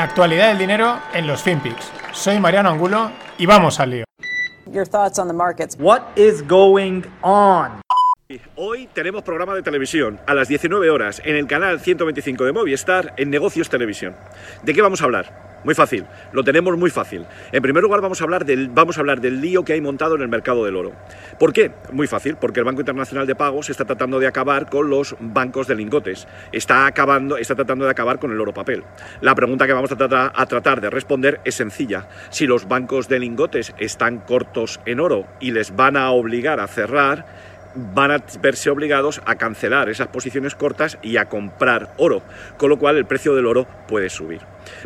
La actualidad del dinero en los FinPix. Soy Mariano Angulo y vamos al lío. Your thoughts on the markets. What is going on? Hoy tenemos programa de televisión a las 19 horas en el canal 125 de Movistar en Negocios Televisión. ¿De qué vamos a hablar? Muy fácil, lo tenemos muy fácil. En primer lugar vamos a hablar del, vamos a hablar del lío que hay montado en el mercado del oro. ¿Por qué? Muy fácil, porque el Banco Internacional de Pagos está tratando de acabar con los bancos de lingotes. Está, acabando, está tratando de acabar con el oro papel. La pregunta que vamos a tratar, a tratar de responder es sencilla. Si los bancos de lingotes están cortos en oro y les van a obligar a cerrar, van a verse obligados a cancelar esas posiciones cortas y a comprar oro, con lo cual el precio del oro puede subir.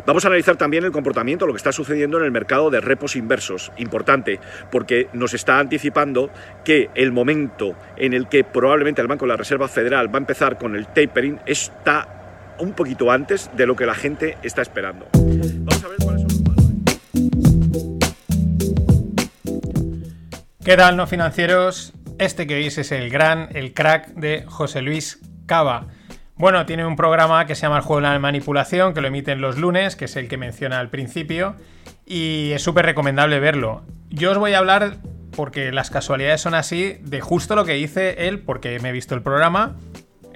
Vamos a analizar también el comportamiento, lo que está sucediendo en el mercado de repos inversos, importante, porque nos está anticipando que el momento en el que probablemente el Banco de la Reserva Federal va a empezar con el tapering está un poquito antes de lo que la gente está esperando. Vamos a ver cuáles son los ¿Qué tal, no financieros? Este que veis es el gran, el crack de José Luis Cava. Bueno, tiene un programa que se llama El Juego de la Manipulación, que lo emiten los lunes, que es el que menciona al principio, y es súper recomendable verlo. Yo os voy a hablar, porque las casualidades son así, de justo lo que dice él, porque me he visto el programa.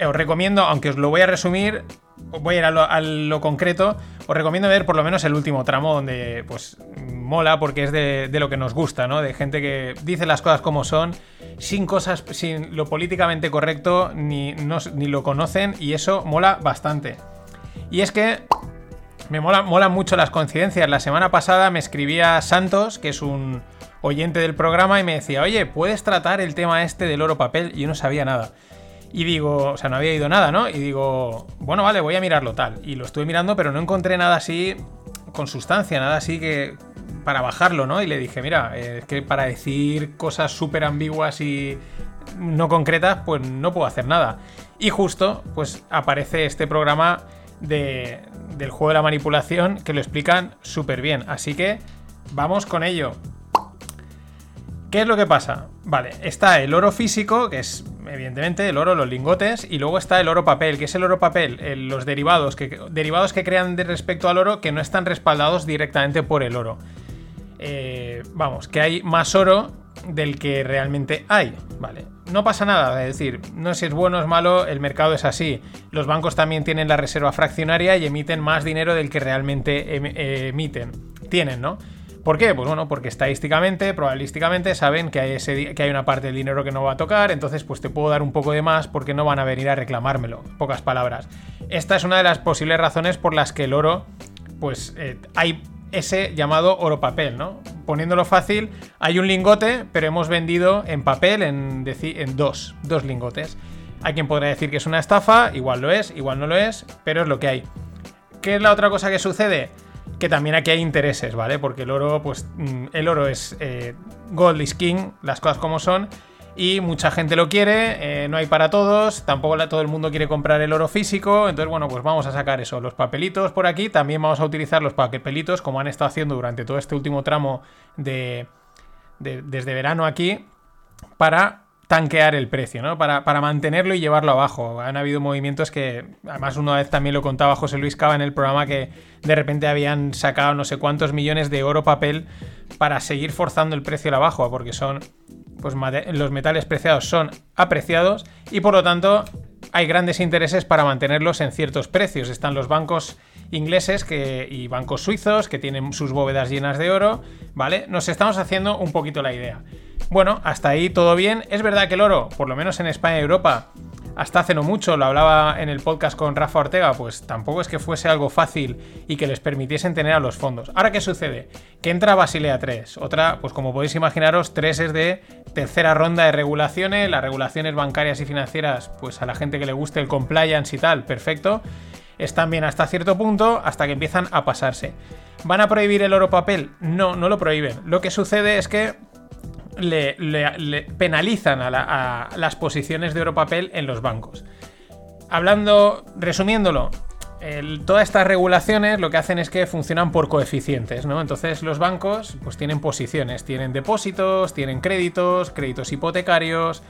Os recomiendo, aunque os lo voy a resumir, voy a ir a lo, a lo concreto, os recomiendo ver por lo menos el último tramo donde pues mola porque es de, de, lo que nos gusta, ¿no? De gente que dice las cosas como son, sin cosas, sin lo políticamente correcto, ni, no, ni lo conocen y eso mola bastante. Y es que me mola, mola mucho las coincidencias. La semana pasada me escribía Santos, que es un oyente del programa, y me decía, oye, ¿puedes tratar el tema este del oro papel? Y yo no sabía nada. Y digo, o sea, no había ido nada, ¿no? Y digo, bueno, vale, voy a mirarlo tal. Y lo estuve mirando, pero no encontré nada así con sustancia, nada así que para bajarlo, ¿no? Y le dije, mira, es que para decir cosas súper ambiguas y no concretas, pues no puedo hacer nada. Y justo, pues aparece este programa de, del juego de la manipulación que lo explican súper bien. Así que vamos con ello. ¿Qué es lo que pasa? Vale, está el oro físico, que es evidentemente el oro, los lingotes, y luego está el oro papel. ¿Qué es el oro papel? El, los derivados que, derivados que crean de respecto al oro que no están respaldados directamente por el oro. Eh, vamos, que hay más oro del que realmente hay. Vale, no pasa nada, es decir, no sé si es bueno o es malo, el mercado es así. Los bancos también tienen la reserva fraccionaria y emiten más dinero del que realmente em, emiten. Tienen, ¿no? ¿Por qué? Pues bueno, porque estadísticamente, probabilísticamente saben que hay, ese, que hay una parte del dinero que no va a tocar, entonces pues te puedo dar un poco de más porque no van a venir a reclamármelo, pocas palabras. Esta es una de las posibles razones por las que el oro, pues eh, hay ese llamado oro papel, ¿no? Poniéndolo fácil, hay un lingote, pero hemos vendido en papel en, en dos, dos lingotes. Hay quien podrá decir que es una estafa, igual lo es, igual no lo es, pero es lo que hay. ¿Qué es la otra cosa que sucede? que también aquí hay intereses, ¿vale? Porque el oro, pues el oro es eh, gold is king, las cosas como son, y mucha gente lo quiere, eh, no hay para todos, tampoco todo el mundo quiere comprar el oro físico, entonces bueno, pues vamos a sacar eso, los papelitos por aquí, también vamos a utilizar los papelitos como han estado haciendo durante todo este último tramo de, de desde verano aquí, para tanquear el precio, ¿no? Para, para, mantenerlo y llevarlo abajo. Han habido movimientos que, además una vez también lo contaba José Luis Cava en el programa, que de repente habían sacado no sé cuántos millones de oro papel para seguir forzando el precio abajo, porque son, pues los metales preciados son apreciados y por lo tanto hay grandes intereses para mantenerlos en ciertos precios. Están los bancos ingleses que, y bancos suizos que tienen sus bóvedas llenas de oro, ¿vale? Nos estamos haciendo un poquito la idea. Bueno, hasta ahí todo bien. Es verdad que el oro, por lo menos en España y Europa, hasta hace no mucho, lo hablaba en el podcast con Rafa Ortega, pues tampoco es que fuese algo fácil y que les permitiesen tener a los fondos. Ahora, ¿qué sucede? Que entra Basilea 3. Otra, pues como podéis imaginaros, 3 es de tercera ronda de regulaciones. Las regulaciones bancarias y financieras, pues a la gente que le guste el compliance y tal, perfecto. Están bien hasta cierto punto, hasta que empiezan a pasarse. ¿Van a prohibir el oro papel? No, no lo prohíben. Lo que sucede es que le, penalizan a, la, a, las posiciones de oro papel en los bancos. Hablando, resumiéndolo, todas estas regulaciones lo que hacen es que funcionan por coeficientes, ¿no? Entonces los bancos pues tienen posiciones, tienen depósitos, tienen créditos, créditos hipotecarios,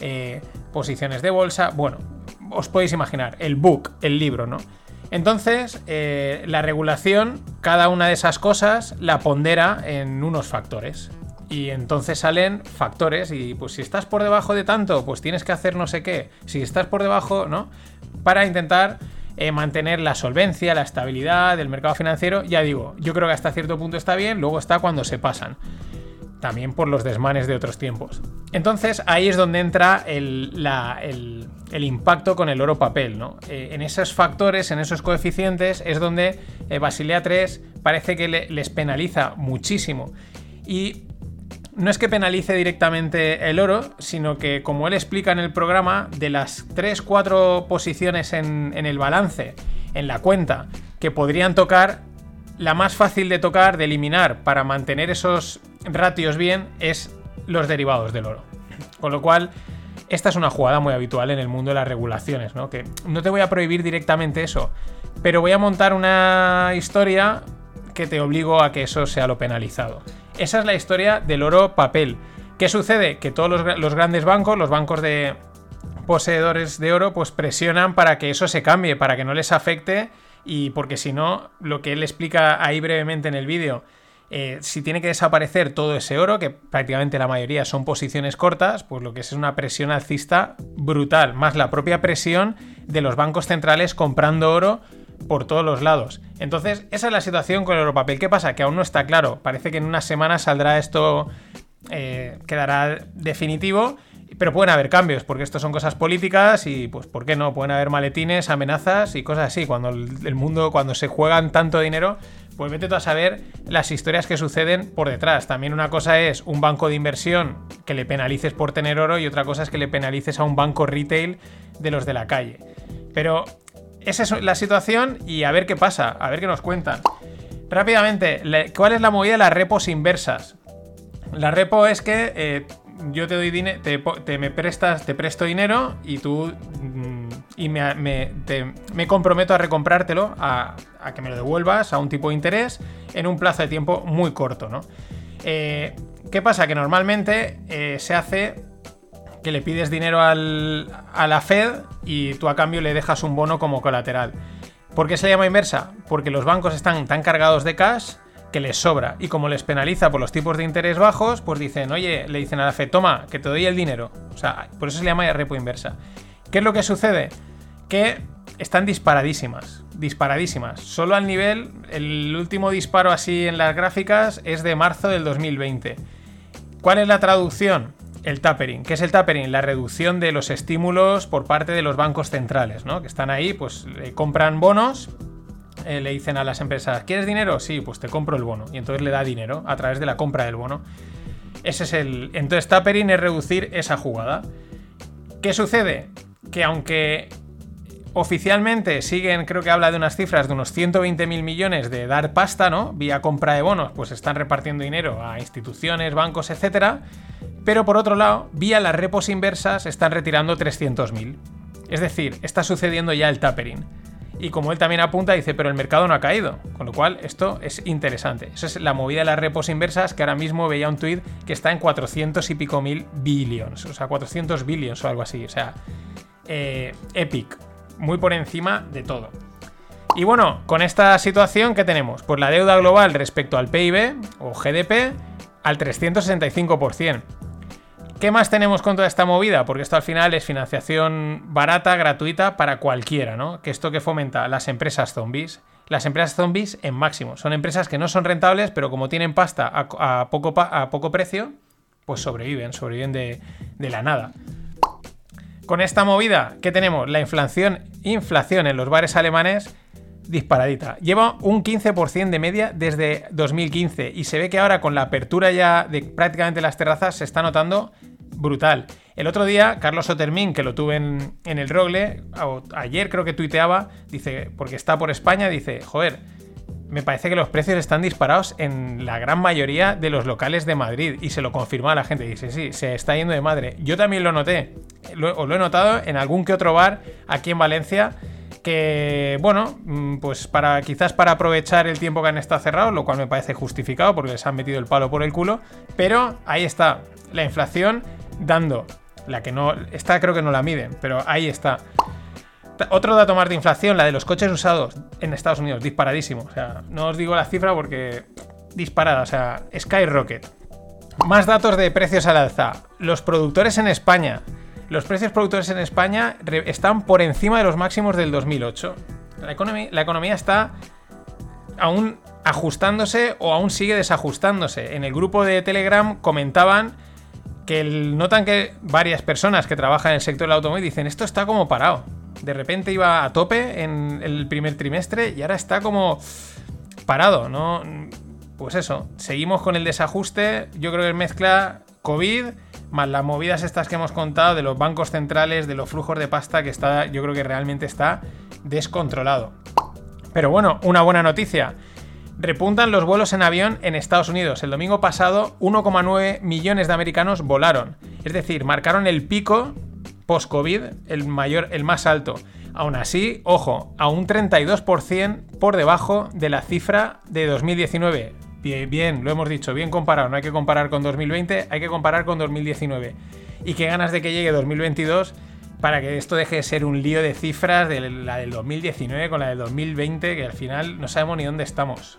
eh, posiciones de bolsa, bueno, os podéis imaginar, el book, el libro, ¿no? Entonces, eh, la regulación, cada una de esas cosas la pondera en unos factores. Y entonces salen factores y pues si estás por debajo de tanto, pues tienes que hacer no sé qué. Si estás por debajo, ¿no? Para intentar eh, mantener la solvencia, la estabilidad del mercado financiero. Ya digo, yo creo que hasta cierto punto está bien, luego está cuando se pasan. También por los desmanes de otros tiempos. Entonces ahí es donde entra el, el- impacto con el oro papel. ¿no? Eh, en esos factores, en esos coeficientes, es donde eh, Basilea 3 parece que le- les penaliza muchísimo. Y no es que penalice directamente el oro, sino que, como él explica en el programa, de las 3-4 posiciones en, el balance, en la cuenta, que podrían tocar, la más fácil de tocar, de eliminar para mantener esos ratios bien, es los derivados del oro. Con lo cual, esta es una jugada muy habitual en el mundo de las regulaciones, ¿no? Que no te voy a prohibir directamente eso, pero voy a montar una historia que te obligo a que eso sea lo penalizado. Esa es la historia del oro papel. ¿Qué sucede? Que todos los, gra- los grandes bancos, los bancos de poseedores de oro, pues presionan para que eso se cambie, para que no les afecte y porque si no, lo que él explica ahí brevemente en el vídeo, eh, si tiene que desaparecer todo ese oro, que prácticamente la mayoría son posiciones cortas, pues lo que es una presión alcista brutal, más la propia presión de los bancos centrales comprando oro por todos los lados. Entonces, esa es la situación con el europapel. ¿Qué pasa? Que aún no está claro. Parece que en unas semanas saldrá esto, eh, quedará definitivo, pero pueden haber cambios, porque esto son cosas políticas y, pues, ¿por qué no? Pueden haber maletines, amenazas y cosas así. Cuando el, mundo, cuando se juegan tanto dinero, pues vete tú a saber las historias que suceden por detrás. También una cosa es un banco de inversión que le penalices por tener oro y otra cosa es que le penalices a un banco retail de los de la calle. Pero esa es la situación y a ver qué pasa, a ver qué nos cuentan. Rápidamente, ¿cuál es la movida de las repos inversas? La repo es que eh, yo te doy dinero, te, me prestas, te presto dinero y tú mm, y me, me- me comprometo a recomprártelo, a, a que me lo devuelvas a un tipo de interés en un plazo de tiempo muy corto, ¿no? Eh, ¿Qué pasa? Que normalmente eh, se hace que le pides dinero al- a la Fed y tú a cambio le dejas un bono como colateral. ¿Por qué se llama inversa? Porque los bancos están tan cargados de cash que les sobra. Y como les penaliza por los tipos de interés bajos, pues dicen, oye, le dicen a la Fed, toma, que te doy el dinero. O sea, por eso se llama repo inversa. ¿Qué es lo que sucede? Que están disparadísimas. Disparadísimas. Solo al nivel, el último disparo así en las gráficas es de marzo del 2020. ¿Cuál es la traducción? El tapering. ¿Qué es el tapering? La reducción de los estímulos por parte de los bancos centrales, ¿no? Que están ahí, pues le compran bonos, eh, le dicen a las empresas, ¿quieres dinero? Sí, pues te compro el bono. Y entonces le da dinero a través de la compra del bono. Ese es el. Entonces, tapering es reducir esa jugada. ¿Qué sucede? Que aunque oficialmente siguen, creo que habla de unas cifras de unos 120 mil millones de dar pasta, ¿no? Vía compra de bonos, pues están repartiendo dinero a instituciones, bancos, etcétera. Pero por otro lado, vía las repos inversas están retirando 300 mil. Es decir, está sucediendo ya el tapering. Y como él también apunta, dice, pero el mercado no ha caído. Con lo cual, esto es interesante. Eso es la movida de las repos inversas, que ahora mismo veía un tweet que está en 400 y pico mil billions. O sea, 400 billions o algo así. O sea, eh, epic. Muy por encima de todo. Y bueno, con esta situación, ¿qué tenemos? Pues la deuda global respecto al PIB o GDP al 365%. ¿Qué más tenemos con toda esta movida? Porque esto al final es financiación barata, gratuita para cualquiera, ¿no? Que esto que fomenta las empresas zombies. Las empresas zombies en máximo. Son empresas que no son rentables, pero como tienen pasta a, a poco, a poco precio, pues sobreviven, sobreviven de, de la nada. Con esta movida, ¿qué tenemos? La inflación, inflación en los bares alemanes disparadita. Lleva un 15% de media desde 2015 y se ve que ahora con la apertura ya de prácticamente las terrazas se está notando brutal. El otro día, Carlos Otermin, que lo tuve en, el Rogle, ayer creo que tuiteaba, dice, porque está por España, dice, joder, me parece que los precios están disparados en la gran mayoría de los locales de Madrid y se lo confirma la gente. Dice, sí, se está yendo de madre. Yo también lo noté, lo, o lo he notado en algún que otro bar aquí en Valencia que, bueno, mm, pues para quizás para aprovechar el tiempo que han estado cerrados, lo cual me parece justificado porque les han metido el palo por el culo, pero ahí está, la inflación dando, la que no, esta creo que no la miden, pero ahí está. Otro dato más de inflación, la de los coches usados en Estados Unidos, disparadísimo. O sea, no os digo la cifra porque disparada, o sea, skyrocket. Más datos de precios al alza. Los productores en España. Los precios productores en España están por encima de los máximos del 2008. La economía, la economía está aún ajustándose o aún sigue desajustándose. En el grupo de Telegram comentaban que notan que varias personas que trabajan en el sector del automóvil dicen esto está como parado. De repente iba a tope en el primer trimestre y ahora está como parado, ¿no? Pues eso, seguimos con el desajuste. Yo creo que mezcla COVID más las movidas estas que hemos contado de los bancos centrales, de los flujos de pasta que está, yo creo que realmente está descontrolado. Pero bueno, una buena noticia. Repuntan los vuelos en avión en Estados Unidos. El domingo pasado, 1,9 millones de americanos volaron. Es decir, marcaron el pico post-COVID, el mayor, el más alto. Aún así, ojo, a un 32% por debajo de la cifra de 2019. Bien, bien, lo hemos dicho, bien comparado. No hay que comparar con 2020, hay que comparar con 2019. Y qué ganas de que llegue 2022 para que esto deje de ser un lío de cifras de la del 2019 con la del 2020, que al final no sabemos ni dónde estamos.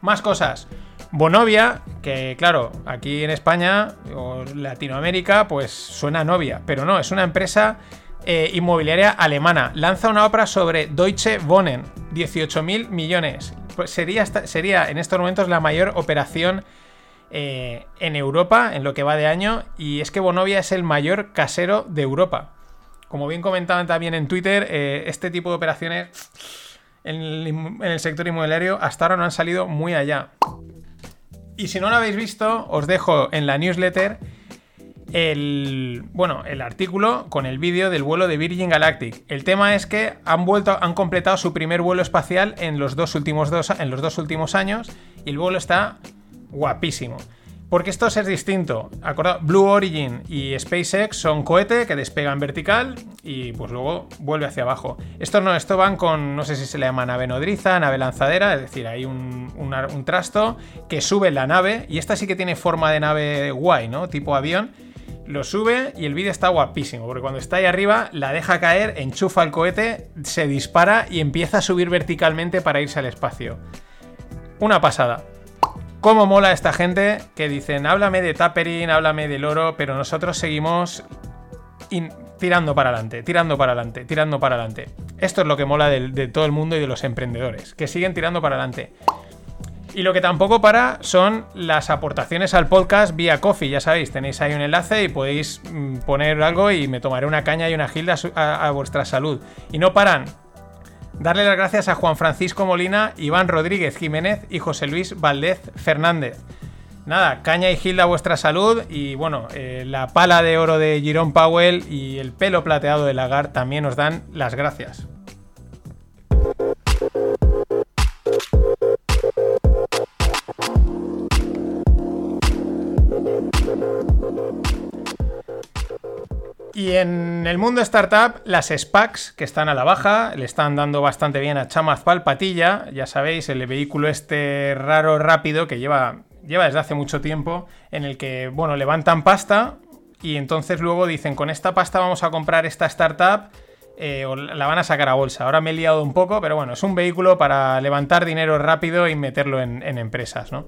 Más cosas. Bonovia, que claro, aquí en España o Latinoamérica, pues suena novia, pero no, es una empresa eh, inmobiliaria alemana. Lanza una obra sobre Deutsche Wohnen, 18.000 millones. Pues sería, sería en estos momentos la mayor operación eh, en Europa en lo que va de año y es que Bonovia es el mayor casero de Europa. Como bien comentaban también en Twitter, eh, este tipo de operaciones en el, sector inmobiliario hasta ahora no han salido muy allá. Y si no lo habéis visto, os dejo en la newsletter el, bueno, el artículo con el vídeo del vuelo de Virgin Galactic. El tema es que han vuelto, han completado su primer vuelo espacial en los dos últimos, dos, en los dos últimos años y el vuelo está guapísimo. Porque esto es distinto. Acordad, Blue Origin y SpaceX son cohete que despegan vertical y pues luego vuelve hacia abajo. Esto no, esto van con, no sé si se le llama nave nodriza, nave lanzadera, es decir, hay un, un trasto que sube la nave y esta sí que tiene forma de nave guay, ¿no? Tipo avión. Lo sube y el vídeo está guapísimo, porque cuando está ahí arriba la deja caer, enchufa el cohete, se dispara y empieza a subir verticalmente para irse al espacio. Una pasada. ¿Cómo mola esta gente que dicen, háblame de tapering, háblame del oro, pero nosotros seguimos tirando para adelante, tirando para adelante, tirando para adelante? Esto es lo que mola de, todo el mundo y de los emprendedores, que siguen tirando para adelante. Y lo que tampoco para son las aportaciones al podcast vía Coffee. Ya sabéis, tenéis ahí un enlace y podéis mm, poner algo y me tomaré una caña y una gilda a vuestra salud. Y no paran. Darle las gracias a Juan Francisco Molina, Iván Rodríguez Jiménez y José Luis Valdez Fernández. Nada, caña y gilda vuestra salud y bueno, eh, la pala de oro de Jerome Powell y el pelo plateado de Lagar también nos dan las gracias. Y en el mundo startup, las SPACs, que están a la baja, le están dando bastante bien a Chamaz Palpatilla, ya sabéis, el vehículo este raro, rápido, que lleva, lleva desde hace mucho tiempo, en el que, bueno, levantan pasta y entonces luego dicen, con esta pasta vamos a comprar esta startup eh, o la van a sacar a bolsa. Ahora me he liado un poco, pero bueno, es un vehículo para levantar dinero rápido y meterlo en, en empresas, ¿no?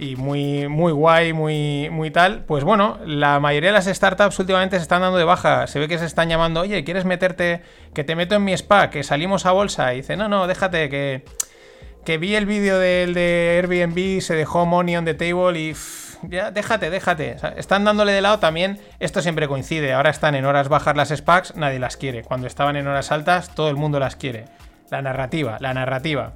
Y muy, muy guay, muy, muy tal. Pues bueno, la mayoría de las startups últimamente se están dando de baja. Se ve que se están llamando, oye, ¿quieres meterte? Que te meto en mi spa, que salimos a bolsa. Y dice, no, no, déjate, que, que vi el vídeo del de Airbnb, se dejó money on the table y. ya, déjate, déjate. están dándole de lado también. Esto siempre coincide. Ahora están en horas bajas las SPACs, nadie las quiere. Cuando estaban en horas altas, todo el mundo las quiere. La narrativa, la narrativa.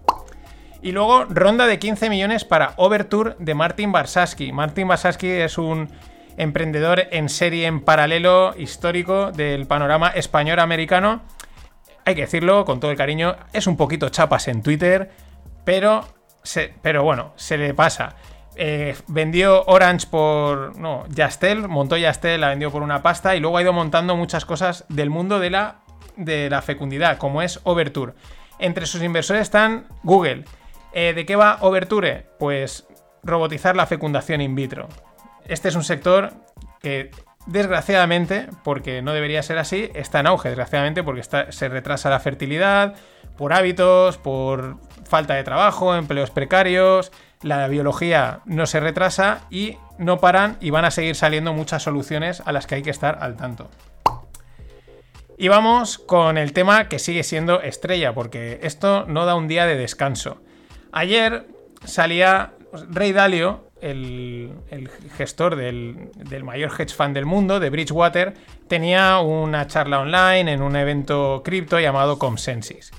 Y luego ronda de 15 millones para Overture de Martin Barsaski. Martin Barsaski es un emprendedor en serie en paralelo histórico del panorama español-americano. Hay que decirlo con todo el cariño, es un poquito chapas en Twitter, pero, pero bueno, se le pasa. Eh, vendió Orange por. No, Yastel, montó Yastel, la vendió por una pasta y luego ha ido montando muchas cosas del mundo de la, de la fecundidad, como es Overture. Entre sus inversores están Google, eh, ¿De qué va Overture? Pues robotizar la fecundación in vitro. Este es un sector que desgraciadamente, porque no debería ser así, está en auge, desgraciadamente, porque se retrasa la fertilidad, por hábitos, por falta de trabajo, empleos precarios, la biología no se retrasa y no paran y van a seguir saliendo muchas soluciones a las que hay que estar al tanto. Y vamos con el tema que sigue siendo estrella, porque esto no da un día de descanso. Ayer salía Rey Dalio, el, gestor del, mayor hedge fund del mundo, de Bridgewater, tenía una charla online en un evento cripto llamado Consensus.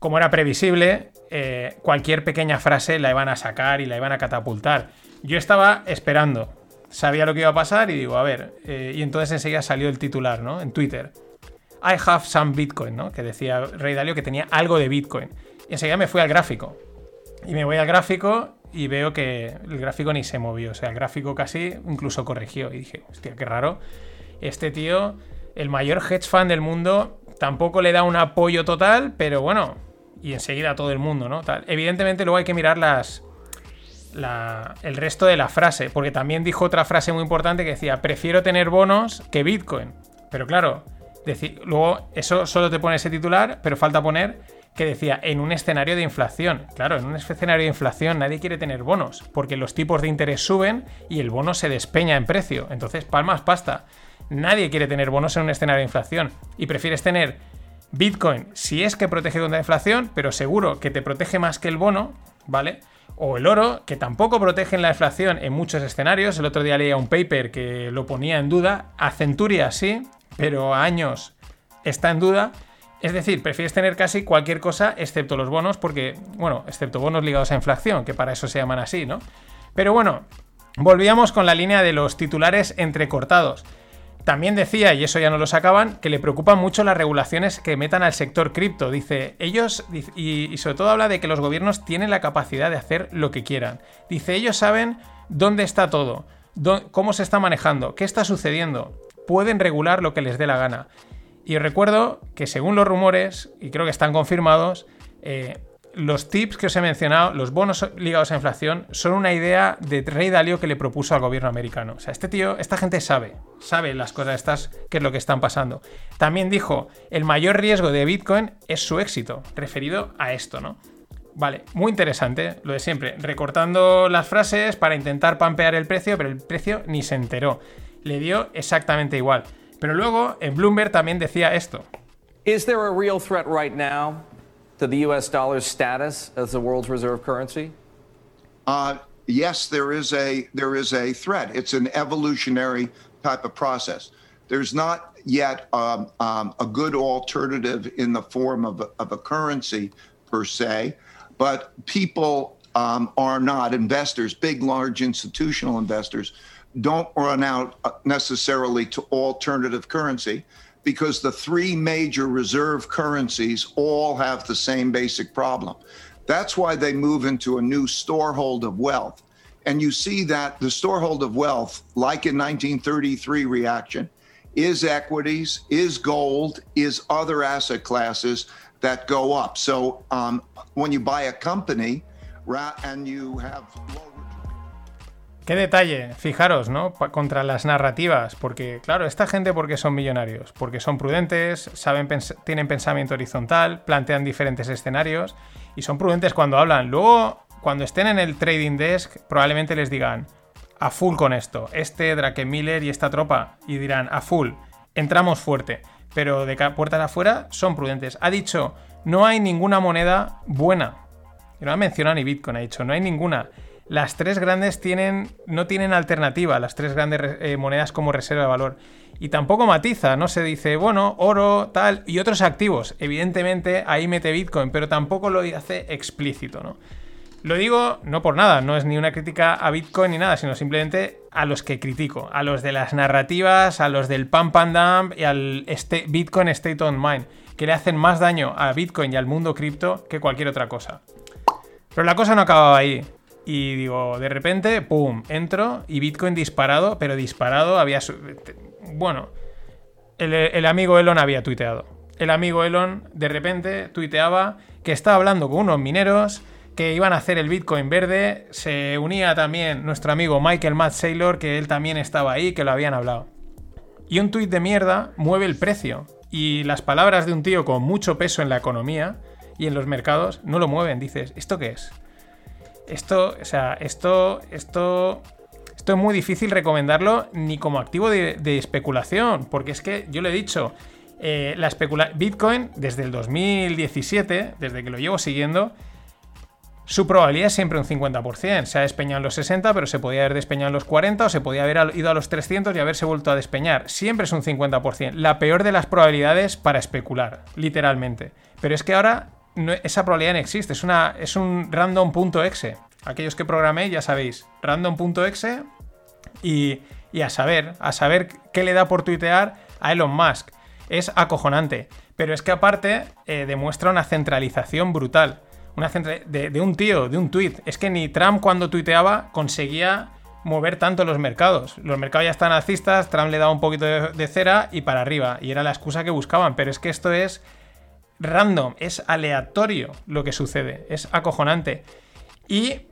Como era previsible, eh, cualquier pequeña frase la iban a sacar y la iban a catapultar. Yo estaba esperando, sabía lo que iba a pasar y digo, a ver, eh, y entonces enseguida salió el titular, ¿no? En Twitter. I have some Bitcoin, ¿no? Que decía Rey Dalio que tenía algo de Bitcoin. Y enseguida me fui al gráfico. Y me voy al gráfico y veo que el gráfico ni se movió. O sea, el gráfico casi incluso corrigió. Y dije, hostia, qué raro. Este tío, el mayor hedge fund del mundo, tampoco le da un apoyo total, pero bueno. Y enseguida todo el mundo, ¿no? Evidentemente luego hay que mirar las, el resto de la frase, porque también dijo otra frase muy importante que decía, prefiero tener bonos que Bitcoin. Pero claro, decir, luego eso solo te pone ese titular, pero falta poner que decía en un escenario de inflación. Claro, en un escenario de inflación nadie quiere tener bonos, porque los tipos de interés suben y el bono se despeña en precio. Entonces, palmas pasta. Nadie quiere tener bonos en un escenario de inflación. Y prefieres tener Bitcoin si es que protege contra la inflación, pero seguro que te protege más que el bono, ¿vale? O el oro, que tampoco protege la inflación en muchos escenarios. El otro día leía un paper que lo ponía en duda. A Centuria sí, pero a años está en duda. Es decir, prefieres tener casi cualquier cosa excepto los bonos, porque, bueno, excepto bonos ligados a inflación, que para eso se llaman así, ¿no? Pero bueno, volvíamos con la línea de los titulares entrecortados. También decía, y eso ya no lo sacaban, que le preocupan mucho las regulaciones que metan al sector cripto. Dice, ellos, y, sobre todo habla de que los gobiernos tienen la capacidad de hacer lo que quieran. Dice, ellos saben dónde está todo, cómo se está manejando, qué está sucediendo. Pueden regular lo que les dé la gana. Y recuerdo que según los rumores, y creo que están confirmados, eh, los tips que os he mencionado, los bonos ligados a inflación, son una idea de Rey Dalio que le propuso al gobierno americano. O sea, este tío, esta gente sabe, sabe las cosas estas, qué es lo que están pasando. También dijo, el mayor riesgo de Bitcoin es su éxito, referido a esto, ¿no? Vale, muy interesante, lo de siempre, recortando las frases para intentar pampear el precio, pero el precio ni se enteró. Le dio exactamente igual. Pero luego en Bloomberg también decía esto. Is there a real threat right now to the US dollar's status as the world's reserve currency? Uh, yes, there is a there is a threat. It's an evolutionary type of process. There's not yet um, um, a good alternative in the form of a, of a currency per se, but people um, are not investors, big, large institutional investors don't run out uh, necessarily to alternative currency because the three major reserve currencies all have the same basic problem. That's why they move into a new storehold of wealth. And you see that the storehold of wealth, like in 1933 reaction, is equities, is gold, is other asset classes that go up. So um, when you buy a company and you have low Qué detalle, fijaros, ¿no? contra las narrativas, porque claro, esta gente porque son millonarios, porque son prudentes, saben tienen pensamiento horizontal, plantean diferentes escenarios y son prudentes cuando hablan. Luego, cuando estén en el trading desk, probablemente les digan a full con esto, este Miller y esta tropa y dirán a full, entramos fuerte, pero de puertas afuera son prudentes. Ha dicho, no hay ninguna moneda buena. Y no ha mencionado ni Bitcoin, ha dicho, no hay ninguna las tres grandes tienen, no tienen alternativa, las tres grandes eh, monedas como reserva de valor. Y tampoco matiza, no se dice, bueno, oro, tal, y otros activos. Evidentemente ahí mete Bitcoin, pero tampoco lo hace explícito, ¿no? Lo digo no por nada, no es ni una crítica a Bitcoin ni nada, sino simplemente a los que critico, a los de las narrativas, a los del pump and dump y al este, Bitcoin State on Mind, que le hacen más daño a Bitcoin y al mundo cripto que cualquier otra cosa. Pero la cosa no acababa ahí. Y digo, de repente, ¡pum! Entro y Bitcoin disparado, pero disparado había... Bueno, el, amigo Elon había tuiteado. El amigo Elon de repente tuiteaba que estaba hablando con unos mineros que iban a hacer el Bitcoin verde. Se unía también nuestro amigo Michael Matt Saylor, que él también estaba ahí, que lo habían hablado. Y un tuit de mierda mueve el precio. Y las palabras de un tío con mucho peso en la economía y en los mercados no lo mueven. Dices, ¿esto qué es? Esto, o sea, esto, esto, esto es muy difícil recomendarlo ni como activo de, especulación, porque es que yo le he dicho, eh, la especula Bitcoin desde el 2017, desde que lo llevo siguiendo, su probabilidad es siempre un 50%. Se ha despeñado en los 60, pero se podía haber despeñado en los 40 o se podía haber ido a los 300 y haberse vuelto a despeñar. Siempre es un 50%. La peor de las probabilidades para especular, literalmente. Pero es que ahora esa probabilidad no existe. Es, una, es un random.exe. Aquellos que programé ya sabéis. Random.exe y, a saber, a saber qué le da por tuitear a Elon Musk. Es acojonante. Pero es que aparte eh, demuestra una centralización brutal una de, un tío, de un tweet. Es que ni Trump cuando tuiteaba conseguía mover tanto los mercados. Los mercados ya están nazistas, Trump le daba un poquito de, cera y para arriba. Y era la excusa que buscaban. Pero es que esto es random, es aleatorio lo que sucede. Es acojonante. Y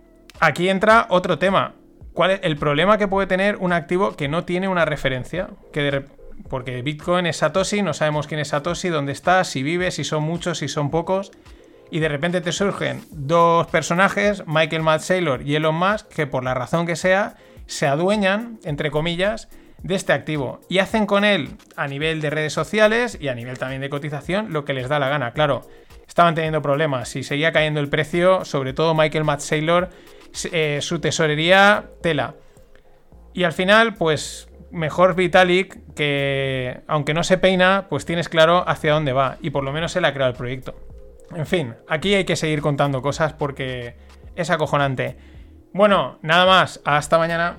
aquí entra otro tema. ¿Cuál es el problema que puede tener un activo que no tiene una referencia? Que porque Bitcoin es Satoshi, no sabemos quién es Satoshi, dónde está, si vive, si son muchos, si son pocos y de repente te surgen dos personajes, Michael Matt Saylor y Elon Musk, que por la razón que sea, se adueñan, entre comillas, de este activo y hacen con él a nivel de redes sociales y a nivel también de cotización lo que les da la gana. Claro, estaban teniendo problemas y seguía cayendo el precio, sobre todo Michael Matt eh, su tesorería tela. Y al final, pues mejor Vitalik que, aunque no se peina, pues tienes claro hacia dónde va y por lo menos él ha creado el proyecto. En fin, aquí hay que seguir contando cosas porque es acojonante. Bueno, nada más. Hasta mañana.